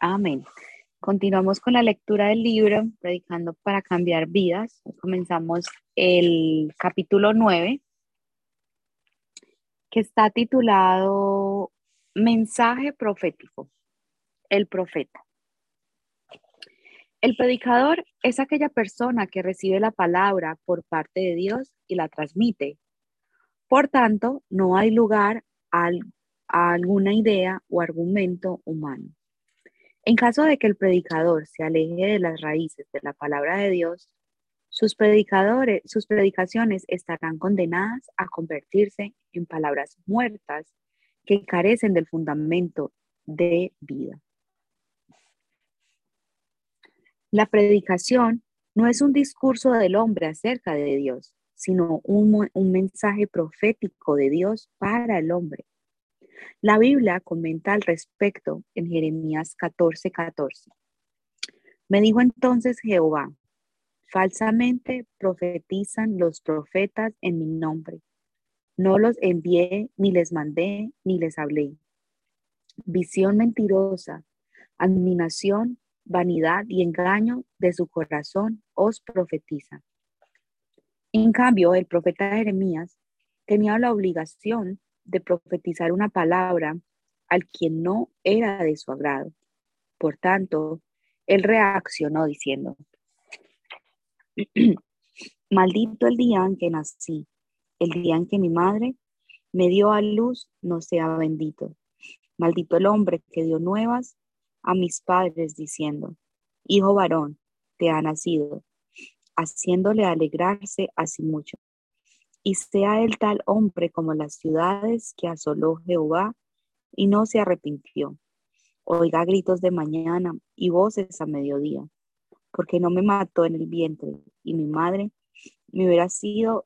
Amén. Continuamos con la lectura del libro, Predicando para cambiar vidas. Comenzamos el capítulo 9, que está titulado Mensaje profético. El profeta. El predicador es aquella persona que recibe la palabra por parte de Dios y la transmite. Por tanto, no hay lugar a, alguna idea o argumento humano. En caso de que el predicador se aleje de las raíces de la palabra de Dios, sus predicadores, sus predicaciones estarán condenadas a convertirse en palabras muertas que carecen del fundamento de vida. La predicación no es un discurso del hombre acerca de Dios, sino un, mensaje profético de Dios para el hombre. La Biblia comenta al respecto en Jeremías 14:14. 14. Me dijo entonces Jehová, falsamente profetizan los profetas en mi nombre. No los envié, ni les mandé, ni les hablé. Visión mentirosa, admiración vanidad y engaño de su corazón os profetiza. En cambio, el profeta Jeremías tenía la obligación de profetizar una palabra al quien no era de su agrado. Por tanto, él reaccionó diciendo, maldito el día en que nací, el día en que mi madre me dio a luz, no sea bendito. Maldito el hombre que dio nuevas a mis padres diciendo, Hijo varón, te ha nacido, haciéndole alegrarse así mucho. Y sea el tal hombre como las ciudades que asoló Jehová y no se arrepintió. Oiga gritos de mañana y voces a mediodía, porque no me mató en el vientre y mi madre me hubiera sido,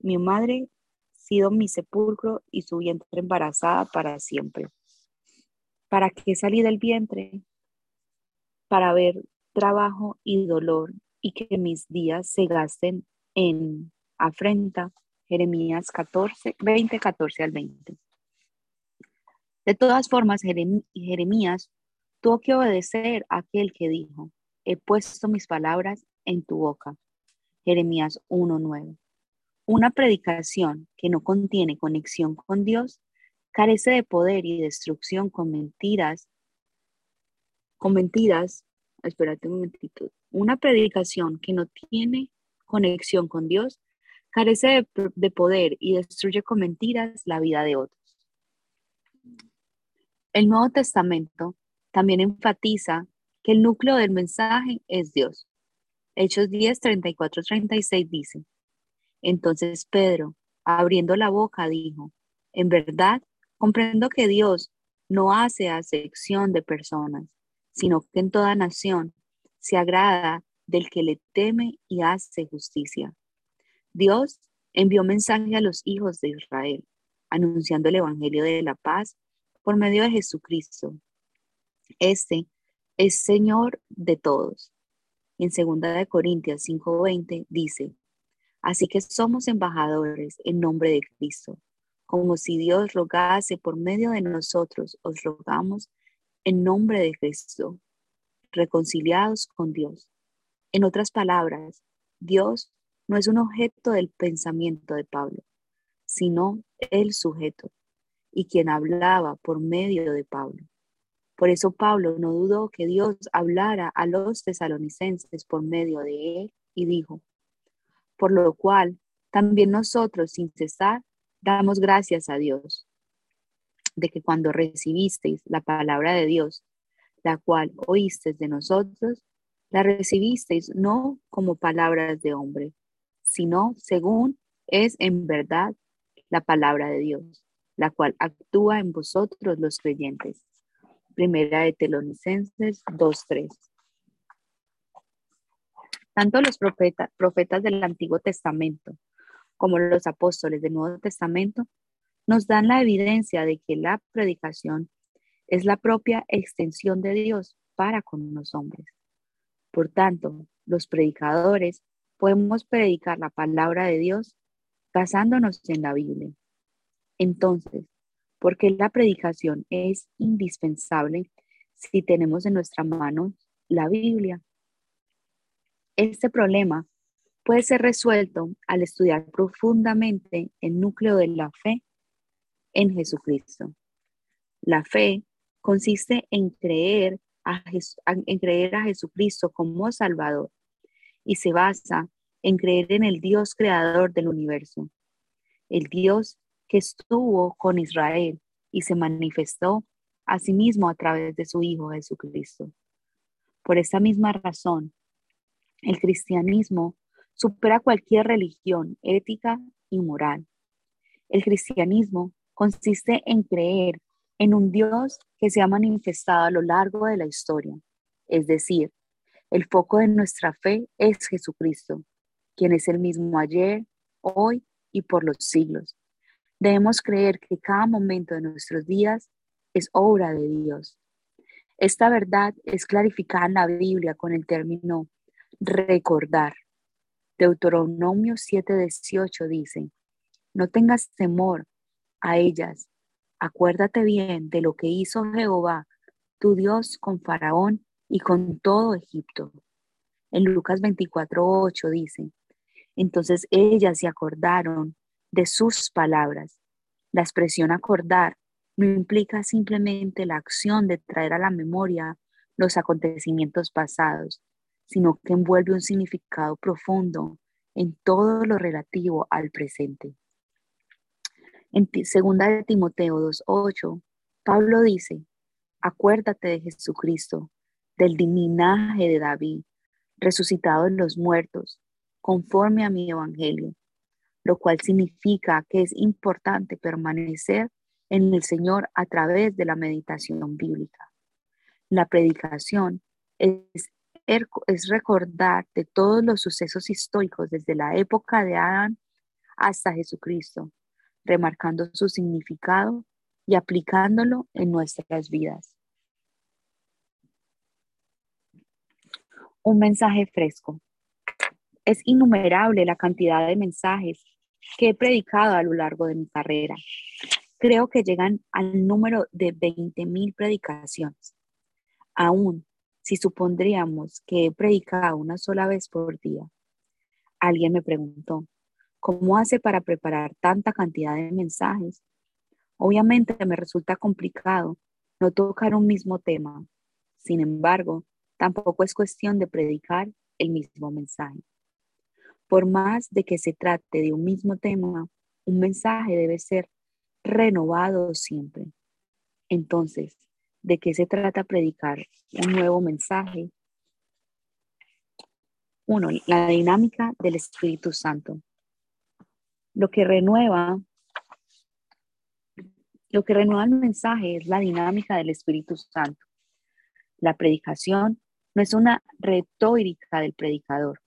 mi madre sido mi sepulcro y su vientre embarazada para siempre. ¿Para qué salí del vientre? Para ver trabajo y dolor y que mis días se gasten en afrenta. Jeremías 14, 20, 14 al 20. De todas formas, Jeremías tuvo que obedecer a aquel que dijo, he puesto mis palabras en tu boca. Jeremías 1.9. Una predicación que no contiene conexión con Dios carece de poder y destrucción con mentiras, con mentiras, espérate un momentito, una predicación que no tiene conexión con Dios carece de, poder y destruye con mentiras la vida de otros. El Nuevo Testamento también enfatiza que el núcleo del mensaje es Dios. Hechos 10, 34, 36 dice, entonces Pedro, abriendo la boca, dijo, en verdad Comprendo que Dios no hace acepción de personas, sino que en toda nación se agrada del que le teme y hace justicia. Dios envió mensaje a los hijos de Israel, anunciando el Evangelio de la paz por medio de Jesucristo. Este es Señor de todos. En 2 de Corintios 5:20 dice, así que somos embajadores en nombre de Cristo como si Dios rogase por medio de nosotros, os rogamos en nombre de Cristo, reconciliados con Dios. En otras palabras, Dios no es un objeto del pensamiento de Pablo, sino el sujeto y quien hablaba por medio de Pablo. Por eso Pablo no dudó que Dios hablara a los tesalonicenses por medio de él y dijo, por lo cual también nosotros sin cesar Damos gracias a Dios de que cuando recibisteis la palabra de Dios, la cual oísteis de nosotros, la recibisteis no como palabras de hombre, sino según es en verdad la palabra de Dios, la cual actúa en vosotros los creyentes. Primera de Telonicenses 2.3. Tanto los profetas del Antiguo Testamento como los apóstoles del Nuevo Testamento, nos dan la evidencia de que la predicación es la propia extensión de Dios para con los hombres. Por tanto, los predicadores podemos predicar la palabra de Dios basándonos en la Biblia. Entonces, porque la predicación es indispensable, si tenemos en nuestra mano la Biblia. Este problema puede ser resuelto al estudiar profundamente el núcleo de la fe en Jesucristo. La fe consiste en creer a, en creer a Jesucristo como Salvador y se basa en creer en el Dios creador del universo, el Dios que estuvo con Israel y se manifestó a sí mismo a través de su Hijo Jesucristo. Por esta misma razón, el cristianismo supera cualquier religión ética y moral. El cristianismo consiste en creer en un Dios que se ha manifestado a lo largo de la historia. Es decir, el foco de nuestra fe es Jesucristo, quien es el mismo ayer, hoy y por los siglos. Debemos creer que cada momento de nuestros días es obra de Dios. Esta verdad es clarificada en la Biblia con el término recordar. Deuteronomio 7:18 dice, no tengas temor a ellas, acuérdate bien de lo que hizo Jehová, tu Dios, con Faraón y con todo Egipto. En Lucas 24:8 dice, entonces ellas se acordaron de sus palabras. La expresión acordar no implica simplemente la acción de traer a la memoria los acontecimientos pasados, sino que envuelve un significado profundo en todo lo relativo al presente. En segunda de Timoteo 2.8, Pablo dice, acuérdate de Jesucristo, del linaje de David, resucitado en los muertos, conforme a mi evangelio, lo cual significa que es importante permanecer en el Señor a través de la meditación bíblica. La predicación es, es recordar de todos los sucesos históricos desde la época de Adán hasta Jesucristo, remarcando su significado y aplicándolo en nuestras vidas. Un mensaje fresco. Es innumerable la cantidad de mensajes que he predicado a lo largo de mi carrera. Creo que llegan al número de 20.000 predicaciones. Aún si supondríamos que he predicado una sola vez por día. Alguien me preguntó, ¿cómo hace para preparar tanta cantidad de mensajes? Obviamente me resulta complicado no tocar un mismo tema. Sin embargo, tampoco es cuestión de predicar el mismo mensaje. Por más de que se trate de un mismo tema, un mensaje debe ser renovado siempre. Entonces, ¿de qué se trata predicar un nuevo mensaje? Uno, la dinámica del Espíritu Santo. Lo que renueva, lo que renueva el mensaje es la dinámica del Espíritu Santo. La predicación no es una retórica del predicador,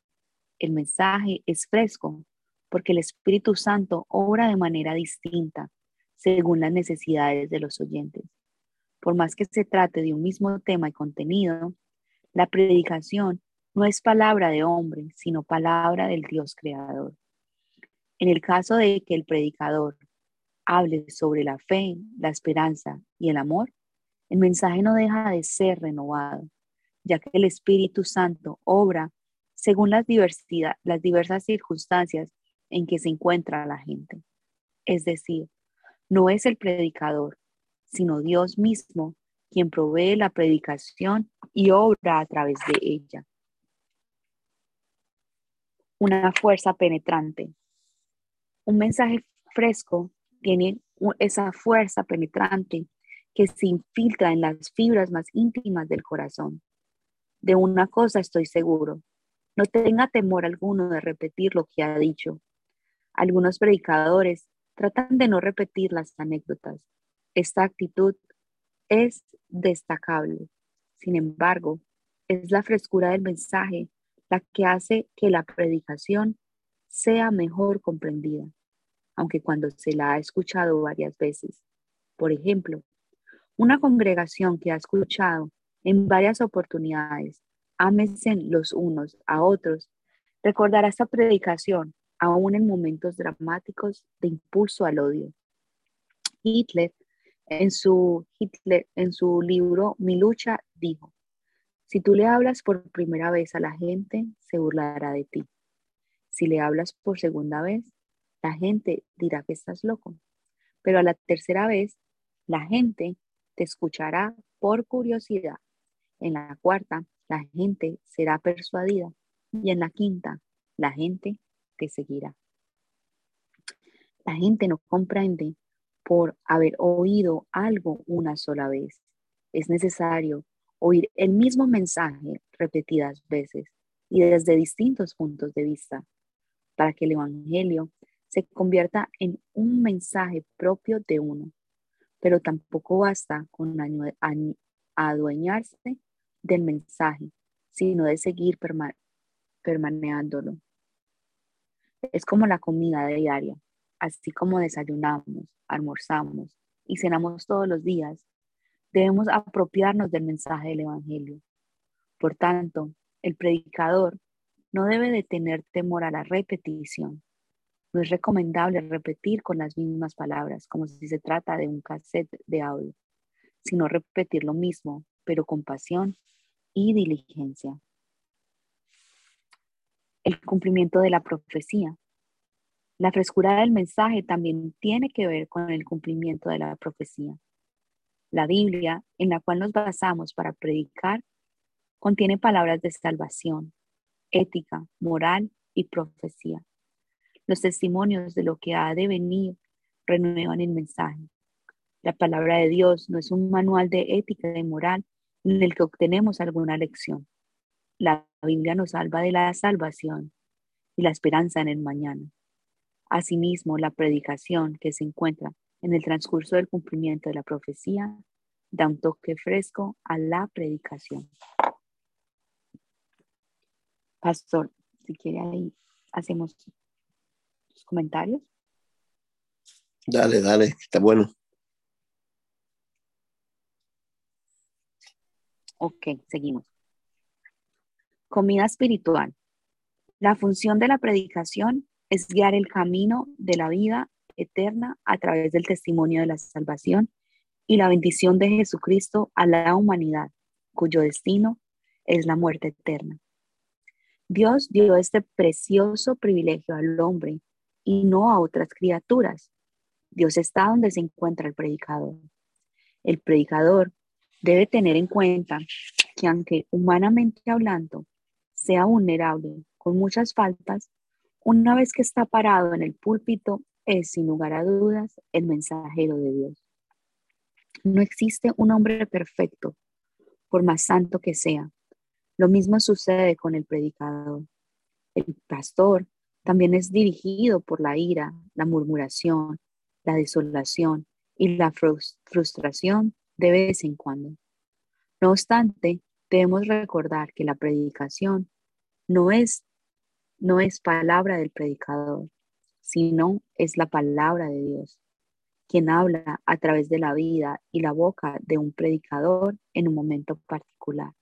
el mensaje es fresco porque el Espíritu Santo obra de manera distinta según las necesidades de los oyentes. Por más que se trate de un mismo tema y contenido, la predicación no es palabra de hombre, sino palabra del Dios creador. En el caso de que el predicador hable sobre la fe, la esperanza y el amor, el mensaje no deja de ser renovado, ya que el Espíritu Santo obra según las, diversidad, las diversas circunstancias en que se encuentra la gente. Es decir, no es el predicador, sino Dios mismo quien provee la predicación y obra a través de ella. Una fuerza penetrante. Un mensaje fresco tiene esa fuerza penetrante que se infiltra en las fibras más íntimas del corazón. De una cosa estoy seguro, no tenga temor alguno de repetir lo que ha dicho. Algunos predicadores tratan de no repetir las anécdotas. Esta actitud es destacable. Sin embargo, es la frescura del mensaje la que hace que la predicación sea mejor comprendida, aunque cuando se la ha escuchado varias veces. Por ejemplo, una congregación que ha escuchado en varias oportunidades ámense los unos a otros. Recordará esta predicación aún en momentos dramáticos de impulso al odio. Hitler en su, Hitler, en su libro Mi lucha dijo, si tú le hablas por primera vez a la gente, se burlará de ti. Si le hablas por segunda vez, la gente dirá que estás loco. Pero a la tercera vez, la gente te escuchará por curiosidad. En la cuarta, la gente será persuadida. Y en la quinta, la gente te seguirá. La gente no comprende por haber oído algo una sola vez. Es necesario oír el mismo mensaje repetidas veces y desde distintos puntos de vista para que el Evangelio se convierta en un mensaje propio de uno. Pero tampoco basta con adueñarse del mensaje, sino de seguir permaneándolo. Es como la comida diaria, así como desayunamos, almorzamos y cenamos todos los días, debemos apropiarnos del mensaje del Evangelio. Por tanto, el predicador no debe de tener temor a la repetición. No es recomendable repetir con las mismas palabras, como si se trata de un cassette de audio, sino repetir lo mismo, pero con pasión y diligencia. El cumplimiento de la profecía. La frescura del mensaje también tiene que ver con el cumplimiento de la profecía. La Biblia, en la cual nos basamos para predicar, contiene palabras de salvación, ética, moral y profecía. Los testimonios de lo que ha de venir renuevan el mensaje. La palabra de Dios no es un manual de ética y moral en el que obtenemos alguna lección. La Biblia nos salva de la salvación y la esperanza en el mañana. Asimismo, la predicación que se encuentra en el transcurso del cumplimiento de la profecía da un toque fresco a la predicación. Pastor, si quiere ahí hacemos sus comentarios. Dale, dale, está bueno. Ok, seguimos. Comida espiritual. La función de la predicación es guiar el camino de la vida eterna a través del testimonio de la salvación y la bendición de Jesucristo a la humanidad, cuyo destino es la muerte eterna. Dios dio este precioso privilegio al hombre y no a otras criaturas. Dios está donde se encuentra el predicador. El predicador debe tener en cuenta que aunque humanamente hablando sea vulnerable con muchas faltas, una vez que está parado en el púlpito es sin lugar a dudas el mensajero de Dios. No existe un hombre perfecto, por más santo que sea. Lo mismo sucede con el predicador. El pastor también es dirigido por la ira, la murmuración, la desolación y la frustración de vez en cuando. No obstante, debemos recordar que la predicación no es, no es palabra del predicador, sino es la palabra de Dios, quien habla a través de la vida y la boca de un predicador en un momento particular.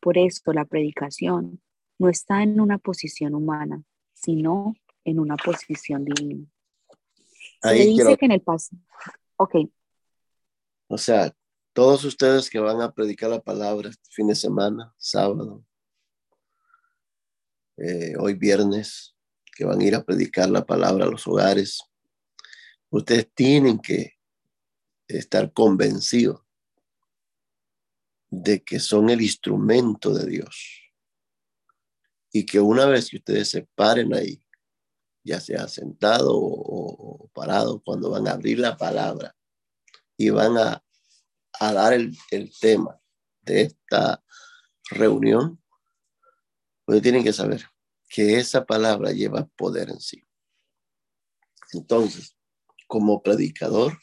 Por esto la predicación no está en una posición humana, sino en una posición divina. Ahí dice que en el paso. Ok. O sea, todos ustedes que van a predicar la palabra este fin de semana, sábado, eh, hoy viernes, que van a ir a predicar la palabra a los hogares, ustedes tienen que estar convencidos de que son el instrumento de Dios. Y que una vez que ustedes se paren ahí, ya sea sentado o, o parado, cuando van a abrir la palabra y van a a dar el, tema de esta reunión, pues tienen que saber que esa palabra lleva poder en sí. Entonces, como predicador,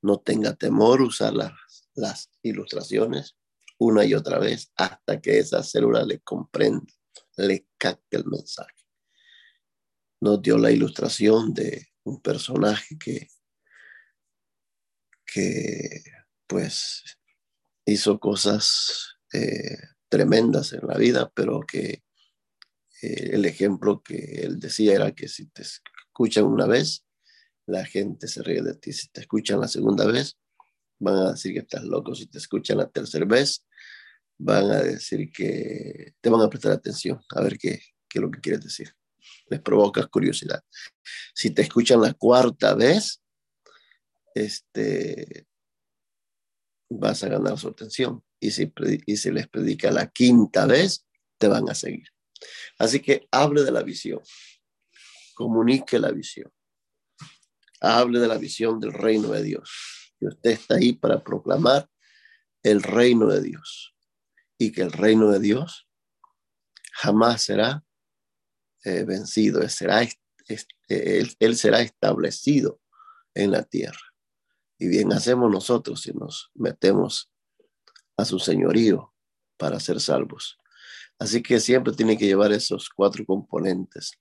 no tenga temor usar las, las ilustraciones una y otra vez hasta que esa célula le comprenda, le capte el mensaje. Nos dio la ilustración de un personaje que, que pues hizo cosas eh, tremendas en la vida, pero que eh, el ejemplo que él decía era que si te escuchan una vez, la gente se ríe de ti. Si te escuchan la segunda vez, van a decir que estás loco si te escuchan la tercera vez, van a decir que te van a prestar atención a ver qué, qué es lo que quieres decir. Les provocas curiosidad. Si te escuchan la cuarta vez, este, vas a ganar su atención. Y si, y si les predica la quinta vez, te van a seguir. Así que hable de la visión, comunique la visión, hable de la visión del reino de Dios. Que usted está ahí para proclamar el reino de Dios y que el reino de Dios jamás será eh, vencido, será, él será establecido en la tierra. Y bien hacemos nosotros si nos metemos a su señorío para ser salvos. Así que siempre tiene que llevar esos cuatro componentes.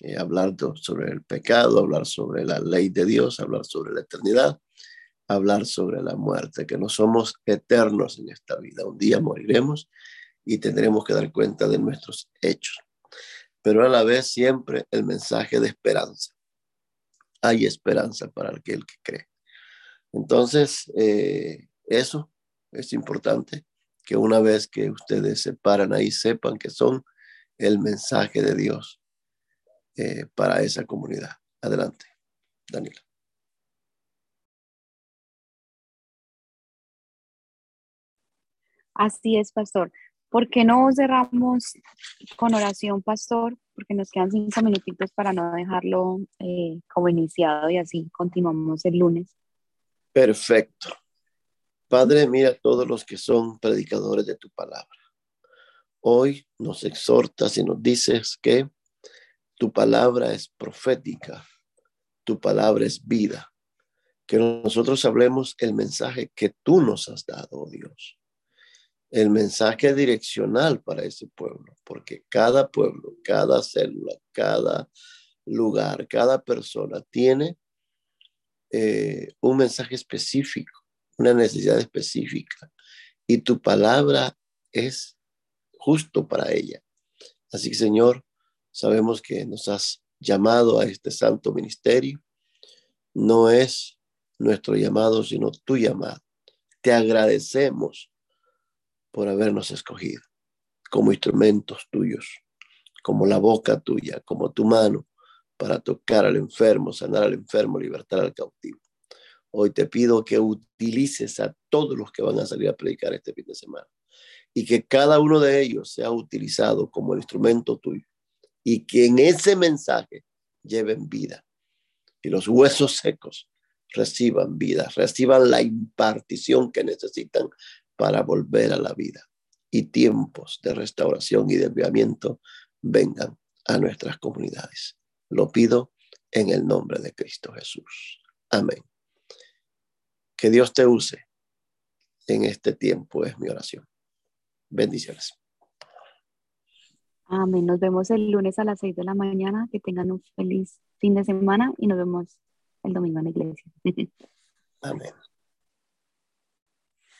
Eh, hablar sobre el pecado, hablar sobre la ley de Dios, hablar sobre la eternidad, hablar sobre la muerte, que no somos eternos en esta vida. Un día moriremos y tendremos que dar cuenta de nuestros hechos. Pero a la vez siempre el mensaje de esperanza. Hay esperanza para aquel que cree. Entonces, eh, eso es importante, que una vez que ustedes se paran ahí, sepan que son el mensaje de Dios eh, para esa comunidad. Adelante, Daniela. Así es, pastor. ¿Por qué no cerramos con oración, pastor? Porque nos quedan cinco minutitos para no dejarlo eh, como iniciado y así continuamos el lunes. Perfecto. Padre, mira todos los que son predicadores de tu palabra. Hoy nos exhortas y nos dices que tu palabra es profética, tu palabra es vida, que nosotros hablemos el mensaje que tú nos has dado, oh Dios, el mensaje direccional para ese pueblo, porque cada pueblo, cada célula, cada lugar, cada persona tiene eh, un mensaje específico, una necesidad específica, y tu palabra es justo para ella. Así que, Señor, sabemos que nos has llamado a este santo ministerio. No es nuestro llamado, sino tu llamado. Te agradecemos por habernos escogido como instrumentos tuyos, como la boca tuya, como tu mano, para tocar al enfermo, sanar al enfermo, libertar al cautivo. Hoy te pido que utilices a todos los que van a salir a predicar este fin de semana y que cada uno de ellos sea utilizado como el instrumento tuyo y que en ese mensaje lleven vida y los huesos secos reciban vida, reciban la impartición que necesitan para volver a la vida y tiempos de restauración y de enviamiento vengan a nuestras comunidades. Lo pido en el nombre de Cristo Jesús. Amén. Que Dios te use en este tiempo, es mi oración. Bendiciones. Amén. Nos vemos el lunes a las seis de la mañana. Que tengan un feliz fin de semana y nos vemos el domingo en la iglesia. Amén.